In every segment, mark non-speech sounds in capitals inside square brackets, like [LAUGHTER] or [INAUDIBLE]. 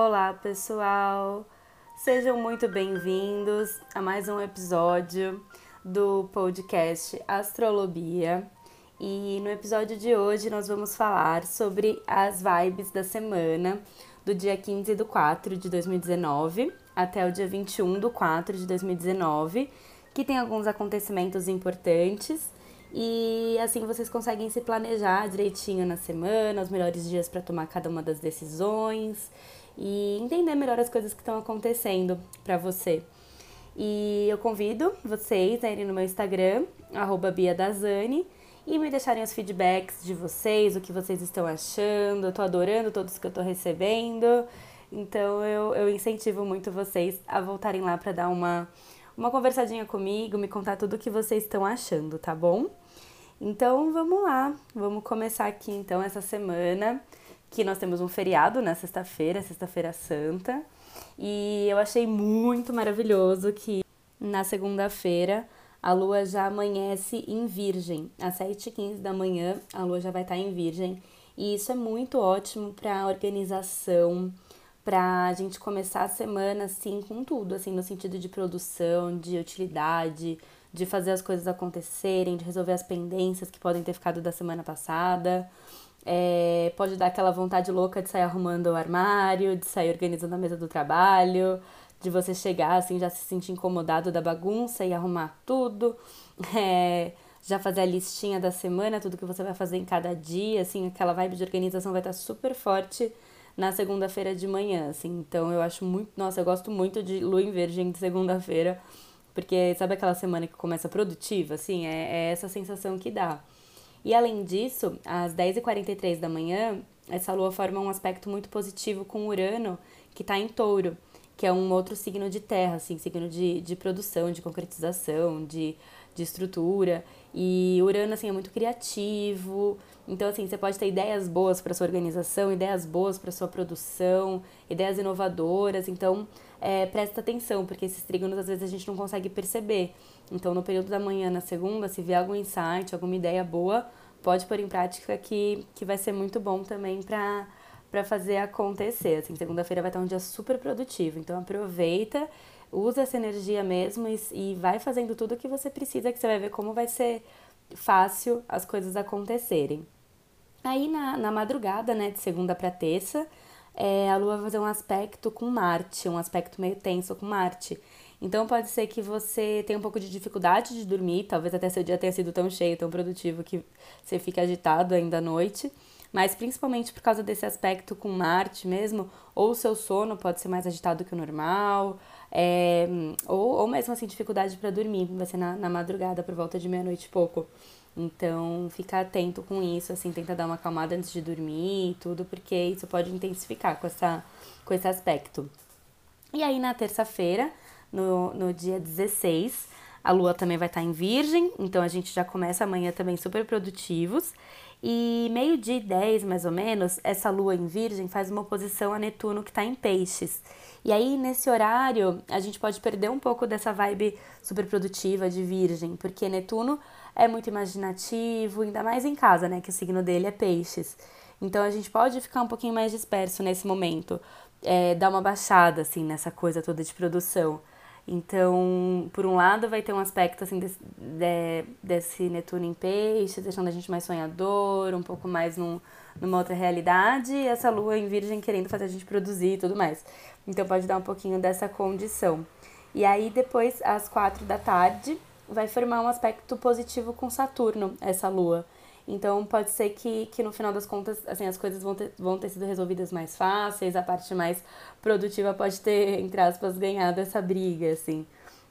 Olá, pessoal! Sejam muito bem-vindos a mais um episódio do podcast Astrolobia. E no episódio de hoje nós vamos falar sobre as vibes da semana do dia 15 do 4 de 2019 até o dia 21 do 4 de 2019, que tem alguns acontecimentos importantes e assim vocês conseguem se planejar direitinho na semana, os melhores dias para tomar cada uma das decisões e entender melhor as coisas que estão acontecendo para você. E eu convido vocês a irem no meu Instagram, BiaDazani, e me deixarem os feedbacks de vocês, o que vocês estão achando. Eu tô adorando todos que eu tô recebendo. Então eu, eu incentivo muito vocês a voltarem lá para dar uma, uma conversadinha comigo, me contar tudo o que vocês estão achando, tá bom? Então vamos lá, vamos começar aqui então essa semana que nós temos um feriado na sexta-feira, sexta-feira santa. E eu achei muito maravilhoso que na segunda-feira a lua já amanhece em Virgem. Às 7h15 da manhã a lua já vai estar em Virgem. E isso é muito ótimo para organização, para a gente começar a semana assim com tudo, assim no sentido de produção, de utilidade, de fazer as coisas acontecerem, de resolver as pendências que podem ter ficado da semana passada. É, pode dar aquela vontade louca de sair arrumando o armário, de sair organizando a mesa do trabalho, de você chegar assim, já se sentir incomodado da bagunça e arrumar tudo. [LAUGHS] É, já fazer a listinha da semana, tudo que você vai fazer em cada dia, assim, aquela vibe de organização vai estar super forte na segunda-feira de manhã, assim. Então eu acho muito, nossa, eu gosto muito de lua em virgem de segunda-feira, porque sabe aquela semana que começa produtiva, assim, é, é essa sensação que dá. E além disso, às 10h43 da manhã, essa lua forma um aspecto muito positivo com Urano, que está em touro, que é um outro signo de terra, assim, signo de, de produção, de concretização, de, de estrutura. E Urano, assim, é muito criativo. Então, assim, você pode ter ideias boas para sua organização, ideias boas para sua produção, ideias inovadoras. Então, é, presta atenção, porque esses trígonos às vezes a gente não consegue perceber. Então, no período da manhã, na segunda, se vier algum insight, alguma ideia boa, pode pôr em prática que, que vai ser muito bom também para para fazer acontecer. Assim, segunda-feira vai estar um dia super produtivo. Então, aproveita, usa essa energia mesmo e, e vai fazendo tudo o que você precisa, que você vai ver como vai ser fácil as coisas acontecerem. Aí, na, na madrugada, né, de segunda para terça, é, a Lua vai fazer um aspecto com Marte, um aspecto meio tenso com Marte. Então pode ser que você tenha um pouco de dificuldade de dormir, talvez até seu dia tenha sido tão cheio, tão produtivo que você fique agitado ainda à noite. Mas principalmente por causa desse aspecto com Marte mesmo, ou o seu sono pode ser mais agitado que o normal, é, ou, ou mesmo assim dificuldade para dormir, vai ser na, na madrugada por volta de meia-noite e pouco. Então, fica atento com isso, assim, tenta dar uma acalmada antes de dormir e tudo, porque isso pode intensificar com, essa, com esse aspecto. E aí, na terça-feira, no, no dia 16, a lua também vai estar em Virgem, então a gente já começa amanhã também super produtivos. E meio-dia e 10, mais ou menos, essa lua em Virgem faz uma oposição a Netuno que está em Peixes. E aí, nesse horário, a gente pode perder um pouco dessa vibe super produtiva de Virgem, porque Netuno é muito imaginativo, ainda mais em casa, né? Que o signo dele é Peixes. Então a gente pode ficar um pouquinho mais disperso nesse momento, é, dar uma baixada, assim, nessa coisa toda de produção. Então, por um lado, vai ter um aspecto assim desse, de, desse Netuno em peixe, deixando a gente mais sonhador, um pouco mais num, numa outra realidade, e essa lua em virgem querendo fazer a gente produzir e tudo mais. Então, pode dar um pouquinho dessa condição. E aí, depois, às quatro da tarde, vai formar um aspecto positivo com Saturno, essa lua. Então pode ser que, que no final das contas assim, as coisas vão ter, vão ter sido resolvidas mais fáceis, a parte mais produtiva pode ter, entre aspas, ganhado essa briga, assim.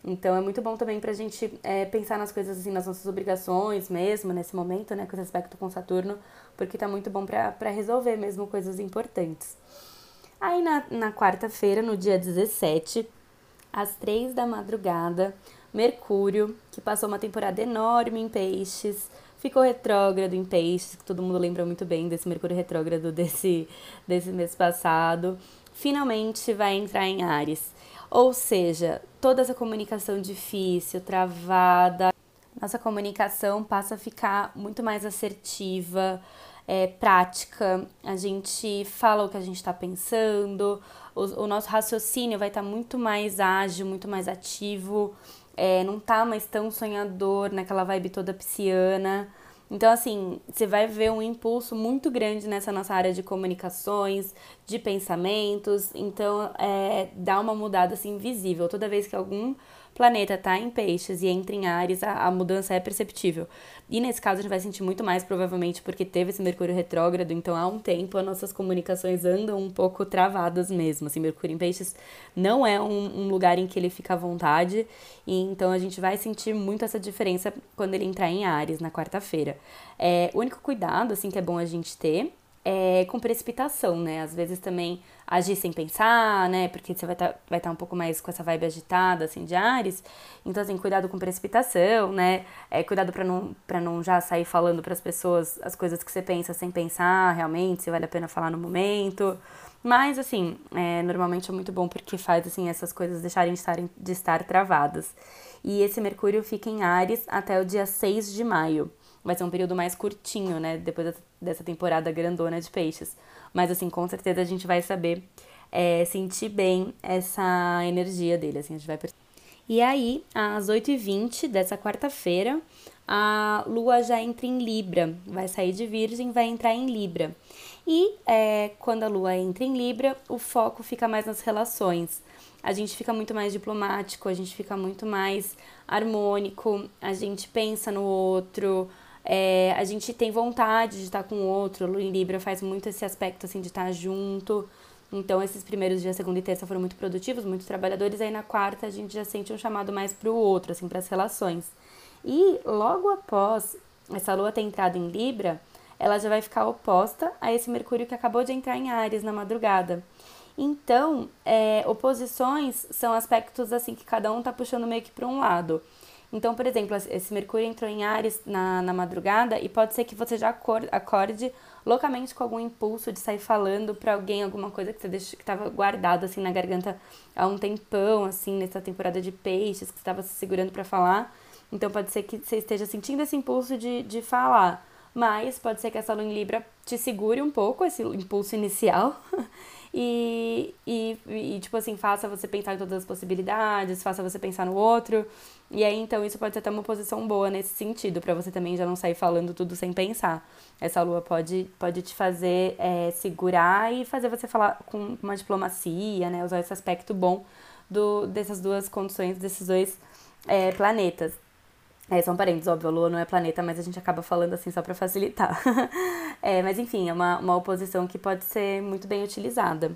Então é muito bom também pra gente é, pensar nas coisas assim, nas nossas obrigações mesmo, nesse momento, né, com esse aspecto com Saturno, porque tá muito bom pra, pra resolver mesmo coisas importantes. Aí na, na quarta-feira, no dia 17, às três da madrugada, Mercúrio, que passou uma temporada enorme em peixes, ficou retrógrado em peixes, que todo mundo lembra muito bem desse Mercúrio retrógrado desse, desse mês passado, finalmente vai entrar em Ares. Ou seja, toda essa comunicação difícil, travada, nossa comunicação passa a ficar muito mais assertiva, é, prática, a gente fala o que a gente está pensando, o, o, nosso raciocínio vai estar tá muito mais ágil, muito mais ativo, é, não tá mais tão sonhador naquela vibe toda pisciana. Então, assim, você vai ver um impulso muito grande nessa nossa área de comunicações, de pensamentos. Então, é, dá uma mudada assim visível. Toda vez que algum planeta está em peixes e entra em Ares, a, a, mudança é perceptível. E nesse caso a gente vai sentir muito mais, provavelmente, porque teve esse Mercúrio retrógrado, então há um tempo as nossas comunicações andam um pouco travadas mesmo. Assim, Mercúrio em peixes não é um, um lugar em que ele fica à vontade, e então a gente vai sentir muito essa diferença quando ele entrar em Ares na quarta-feira. É, o único cuidado, assim, que é bom a gente ter é, com precipitação, né? Às vezes também agir sem pensar, né? Porque você vai estar tá, vai tá um pouco mais com essa vibe agitada, assim, de Ares. Então, assim, cuidado com precipitação, né? É, cuidado para não, pra não já sair falando para as pessoas as coisas que você pensa sem pensar realmente, se vale a pena falar no momento. Mas, assim, é, normalmente é muito bom porque faz, assim, essas coisas deixarem de estar, de estar travadas. E esse Mercúrio fica em Ares até o dia 6 de maio vai ser um período mais curtinho, né? Depois dessa temporada grandona de peixes. Mas, assim, com certeza a gente vai saber é, sentir bem essa energia dele, assim, a gente vai E aí, às 8h20 dessa quarta-feira, a lua já entra em Libra, vai sair de Virgem, vai entrar em Libra. E é, quando a lua entra em Libra, o foco fica mais nas relações. A gente fica muito mais diplomático, a gente fica muito mais harmônico, a gente pensa no outro, é, a gente tem vontade de estar com o outro. O Lua em Libra faz muito esse aspecto assim de estar junto. Então, esses primeiros dias, segunda e terça, foram muito produtivos, muito trabalhadores. Aí na quarta a gente já sente um chamado mais para o outro, assim, para as relações. E logo após essa lua ter entrado em Libra, ela já vai ficar oposta a esse Mercúrio que acabou de entrar em Ares na madrugada. Então, é, oposições são aspectos assim que cada um tá puxando meio que para um lado. Então, por exemplo, esse Mercúrio entrou em Ares na, na madrugada e pode ser que você já acorde, loucamente com algum impulso de sair falando para alguém alguma coisa que você deixou, que estava guardado assim na garganta há um tempão, assim, nessa temporada de peixes, que você estava se segurando para falar. Então, pode ser que você esteja sentindo esse impulso de, de falar. Mas pode ser que essa lua em Libra te segure um pouco, esse impulso inicial, [LAUGHS] e, e, e, tipo assim, faça você pensar em todas as possibilidades, faça você pensar no outro. E aí, então, isso pode ser até uma posição boa nesse sentido, para você também já não sair falando tudo sem pensar. Essa lua pode, pode te fazer é, segurar e fazer você falar com uma diplomacia, né? Usar esse aspecto bom do, dessas duas condições, desses dois é, planetas. É, são parentes, óbvio, a Lua não é planeta, mas a gente acaba falando assim só para facilitar. [LAUGHS] é, mas enfim, é uma, uma oposição que pode ser muito bem utilizada,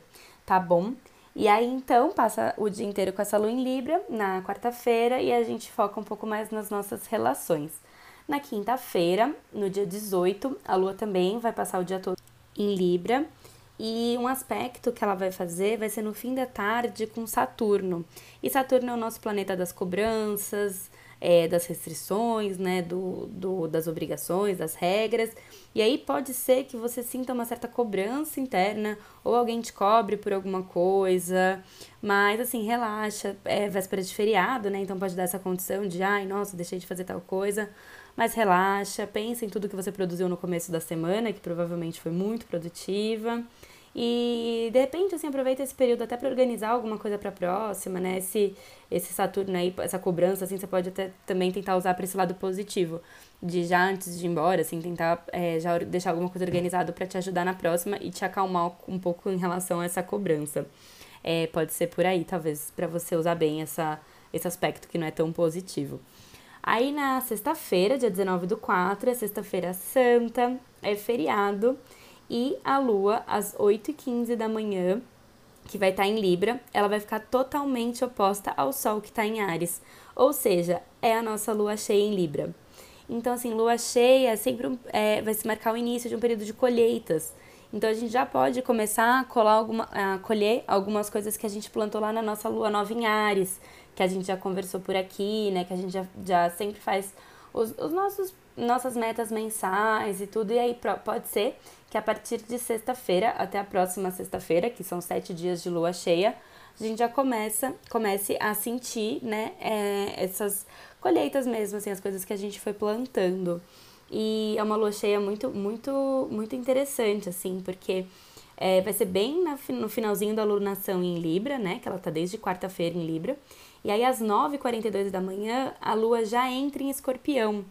tá bom? E aí então passa o dia inteiro com essa Lua em Libra na quarta-feira e a gente foca um pouco mais nas nossas relações. Na quinta-feira, no dia 18, a Lua também vai passar o dia todo em Libra. E um aspecto que ela vai fazer vai ser no fim da tarde com Saturno. E Saturno é o nosso planeta das cobranças, é, das restrições, né, do, do, das obrigações, das regras. E aí pode ser que você sinta uma certa cobrança interna ou alguém te cobre por alguma coisa, mas assim, relaxa, é véspera de feriado, né? Então pode dar essa condição de, ai, nossa, deixei de fazer tal coisa. Mas relaxa, pensa em tudo que você produziu no começo da semana, que provavelmente foi muito produtiva. E de repente, assim, aproveita esse período até para organizar alguma coisa para a próxima, né? Esse, esse Saturno aí, essa cobrança, assim, você pode até também tentar usar para esse lado positivo, de já antes de ir embora, assim, tentar é, já deixar alguma coisa organizada para te ajudar na próxima e te acalmar um pouco em relação a essa cobrança. É, pode ser por aí, talvez, para você usar bem essa, esse aspecto que não é tão positivo. Aí na sexta-feira, dia 19 do 4, é sexta-feira santa, é feriado e a lua às 8h15 da manhã, que vai estar tá em Libra, ela vai ficar totalmente oposta ao Sol que está em Ares. Ou seja, é a nossa lua cheia em Libra. Então, assim, lua cheia sempre é, vai se marcar o início de um período de colheitas. Então, a gente já pode começar a, colar alguma, a colher algumas coisas que a gente plantou lá na nossa lua nova em Ares, que a gente já conversou por aqui, né? Que a gente já, já sempre faz os, os nossos nossas metas mensais e tudo. E aí pode ser que a partir de sexta-feira até a próxima sexta-feira, que são sete dias de lua cheia, a gente já começa, comece a sentir, né, é, essas colheitas mesmo, assim, as coisas que a gente foi plantando. E é uma lua cheia muito, muito, muito interessante, assim, porque é, vai ser bem na, no finalzinho da lunação em Libra, né? Que ela tá desde quarta-feira em Libra. E aí, às 9h42 da manhã, a lua já entra em escorpião.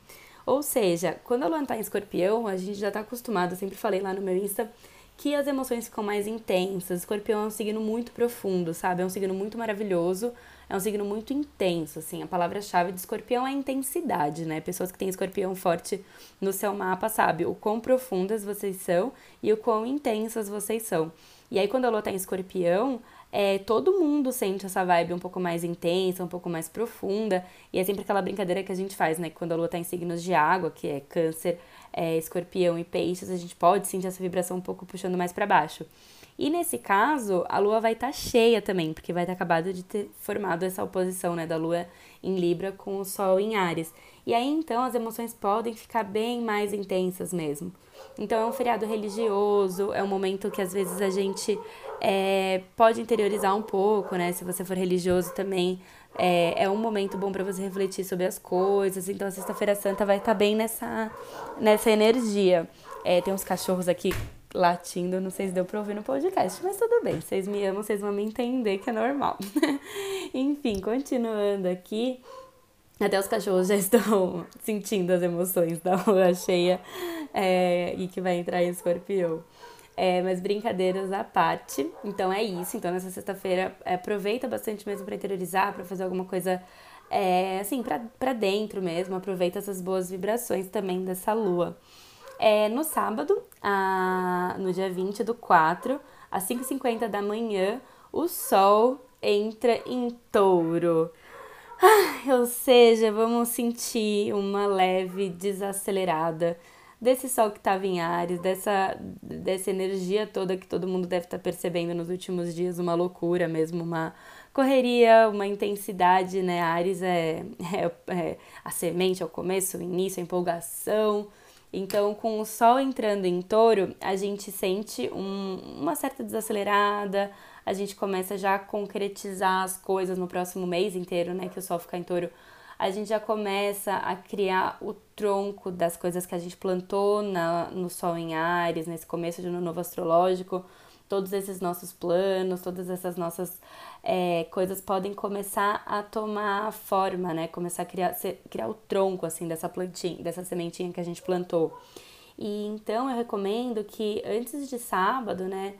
Ou seja, quando a lua tá em escorpião, a gente já tá acostumado, eu sempre falei lá no meu Insta, que as emoções ficam mais intensas. Escorpião é um signo muito profundo, sabe? É um signo muito maravilhoso, é um signo muito intenso, assim. A palavra-chave de escorpião é intensidade, né? Pessoas que têm escorpião forte no seu mapa sabem o quão profundas vocês são e o quão intensas vocês são. E aí, quando a lua tá em escorpião, é, todo mundo sente essa vibe um pouco mais intensa, um pouco mais profunda. E é sempre aquela brincadeira que a gente faz, né? Quando a lua tá em signos de água, que é câncer, é, escorpião e peixes, a gente pode sentir essa vibração um pouco puxando mais para baixo. E nesse caso, a lua vai estar tá cheia também, porque vai estar tá acabado de ter formado essa oposição, né, da lua em Libra com o sol em Ares. E aí então as emoções podem ficar bem mais intensas mesmo. Então é um feriado religioso, é um momento que às vezes a gente é, pode interiorizar um pouco, né? Se você for religioso também, é, é um momento bom para você refletir sobre as coisas. Então a Sexta-feira Santa vai estar tá bem nessa, nessa energia. É, tem uns cachorros aqui latindo, não sei se deu pra ouvir no podcast, mas tudo bem, vocês me amam, vocês vão me entender que é normal. [LAUGHS] Enfim, continuando aqui, até os cachorros já [LAUGHS] estão sentindo as emoções da lua cheia é, e que vai entrar em escorpião. É, mas brincadeiras à parte. Então é isso. Então nessa sexta-feira é, aproveita bastante mesmo para interiorizar, para fazer alguma coisa é, assim, para dentro mesmo. Aproveita essas boas vibrações também dessa lua. É, no sábado, a, no dia 20 do 4, às 5h50 da manhã, o Sol entra em touro. Ah, ou seja, vamos sentir uma leve desacelerada desse sol que estava em Ares, dessa, dessa energia toda que todo mundo deve estar tá percebendo nos últimos dias, uma loucura mesmo, uma correria, uma intensidade, né? Ares é, é, é a semente, é o começo, o início, a empolgação. Então, com o sol entrando em touro, a gente sente um, uma certa desacelerada, a gente começa já a concretizar as coisas no próximo mês inteiro, né? Que o sol fica em touro a gente já começa a criar o tronco das coisas que a gente plantou na, no Sol em Ares, nesse começo de ano novo astrológico. Todos esses nossos planos, todas essas nossas é, coisas podem começar a tomar forma, né? Começar a criar, criar o tronco, assim, dessa plantinha, dessa sementinha que a gente plantou. E então eu recomendo que antes de sábado, né?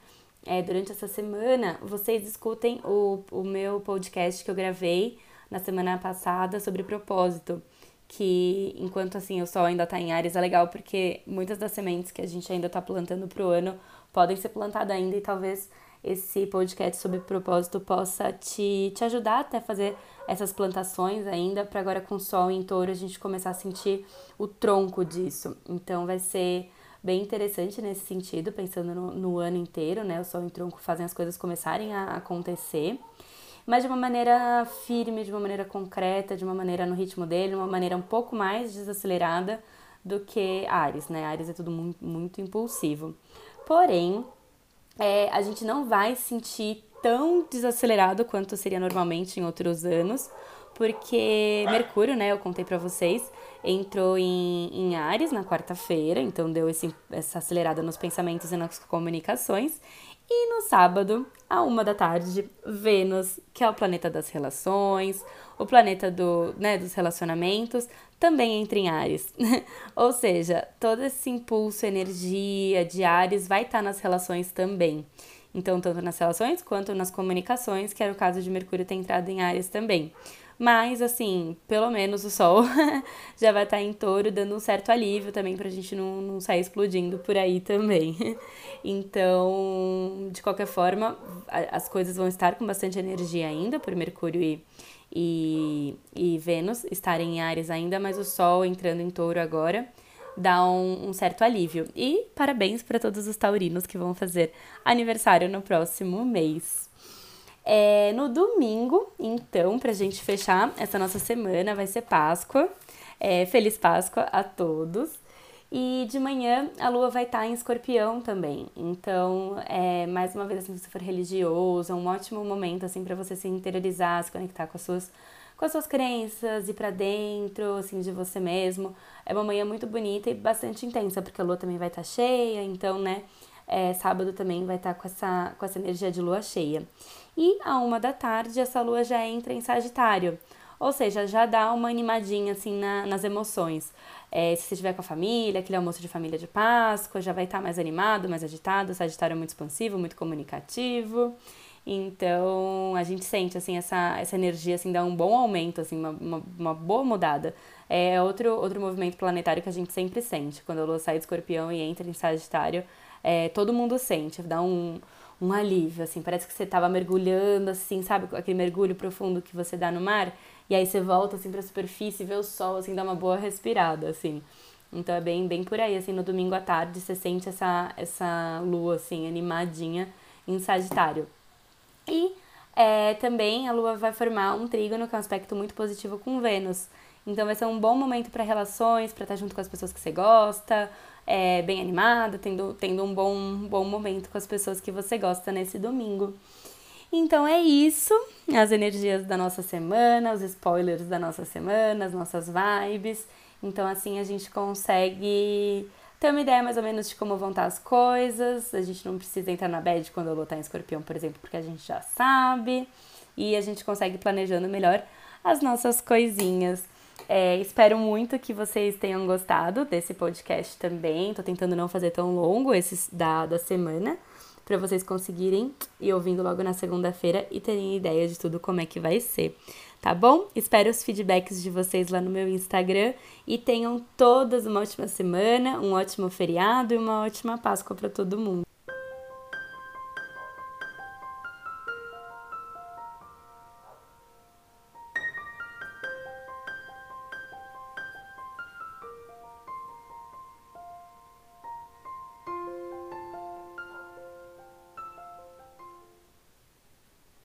É, durante essa semana, vocês escutem o, o meu podcast que eu gravei na semana passada sobre propósito, que enquanto assim o sol ainda está em Ares é legal porque muitas das sementes que a gente ainda está plantando para o ano podem ser plantadas ainda e talvez esse podcast sobre propósito possa te, te ajudar até fazer essas plantações ainda, para agora com o sol em touro a gente começar a sentir o tronco disso. Então vai ser bem interessante nesse sentido, pensando no, no ano inteiro, né? O sol em tronco fazem as coisas começarem a acontecer mas de uma maneira firme, de uma maneira concreta, de uma maneira no ritmo dele, uma maneira um pouco mais desacelerada do que Ares, né? Ares é tudo muito, muito impulsivo. Porém, é, a gente não vai sentir tão desacelerado quanto seria normalmente em outros anos, porque Mercúrio, né, eu contei para vocês, entrou em, em Ares na quarta-feira, então deu esse, essa acelerada nos pensamentos e nas comunicações, e no sábado, à uma da tarde, Vênus, que é o planeta das relações, o planeta do, né, dos relacionamentos, também entra em Ares. [LAUGHS] Ou seja, todo esse impulso, energia de Ares vai estar nas relações também. Então, tanto nas relações quanto nas comunicações, que era o caso de Mercúrio ter entrado em Ares também. Mas, assim, pelo menos o Sol [LAUGHS] já vai estar em touro, dando um certo alívio também pra gente não, não sair explodindo por aí também. [LAUGHS] Então, de qualquer forma, as coisas vão estar com bastante energia ainda, por Mercúrio e, e, e Vênus estarem em Ares ainda, mas o Sol entrando em touro agora dá um, um certo alívio. E parabéns para todos os taurinos que vão fazer aniversário no próximo mês. É, no domingo, então, pra gente fechar essa nossa semana, vai ser Páscoa. É, Feliz Páscoa a todos. E de manhã a lua vai estar em escorpião também. Então, é, mais uma vez, assim, se for religioso, é um ótimo momento assim para você se interiorizar, se conectar com as suas com as suas crenças, ir para dentro, assim, de você mesmo. É uma manhã muito bonita e bastante intensa, porque a lua também vai estar tá cheia, então, né, é, sábado também vai estar tá com essa, com essa energia de lua cheia. E a uma da tarde, essa lua já entra em Sagitário, ou seja, já dá uma animadinha, assim, na, nas emoções. É, se você estiver com a família, aquele almoço de família de Páscoa, já vai estar tá mais animado, mais agitado. O Sagitário é muito expansivo, muito comunicativo. Então, a gente sente, assim, essa, essa energia, assim, dá um bom aumento, assim, uma, uma, uma, boa mudada. É outro, outro movimento planetário que a gente sempre sente. Quando a Lua sai de escorpião e entra em Sagitário, é, todo mundo sente, dá um, um alívio, assim, parece que você estava mergulhando, assim, sabe, aquele mergulho profundo que você dá no mar, e aí você volta, assim, pra superfície, vê o sol, assim, dá uma boa respirada, assim. Então é bem, bem por aí, assim, no domingo à tarde você sente essa, essa lua, assim, animadinha em Sagitário. E é, também a Lua vai formar um trígono, que é um aspecto muito positivo com Vênus. Então vai ser um bom momento para relações, para estar junto com as pessoas que você gosta, é, bem animada, tendo, tendo um bom, bom momento com as pessoas que você gosta nesse domingo. Então é isso, as energias da nossa semana, os spoilers da nossa semana, as nossas vibes. Então assim a gente consegue ter uma ideia mais ou menos de como vão estar as coisas. A gente não precisa entrar na bad quando eu lutar em escorpião, por exemplo, porque a gente já sabe. E a gente consegue planejando melhor as nossas coisinhas. É, espero muito que vocês tenham gostado desse podcast também. Tô tentando não fazer tão longo esses da, da semana, para vocês conseguirem ir ouvindo logo na segunda-feira e terem ideia de tudo como é que vai ser tá bom? Espero os feedbacks de vocês lá no meu Instagram e tenham todas uma ótima semana, um ótimo feriado e uma ótima Páscoa para todo mundo.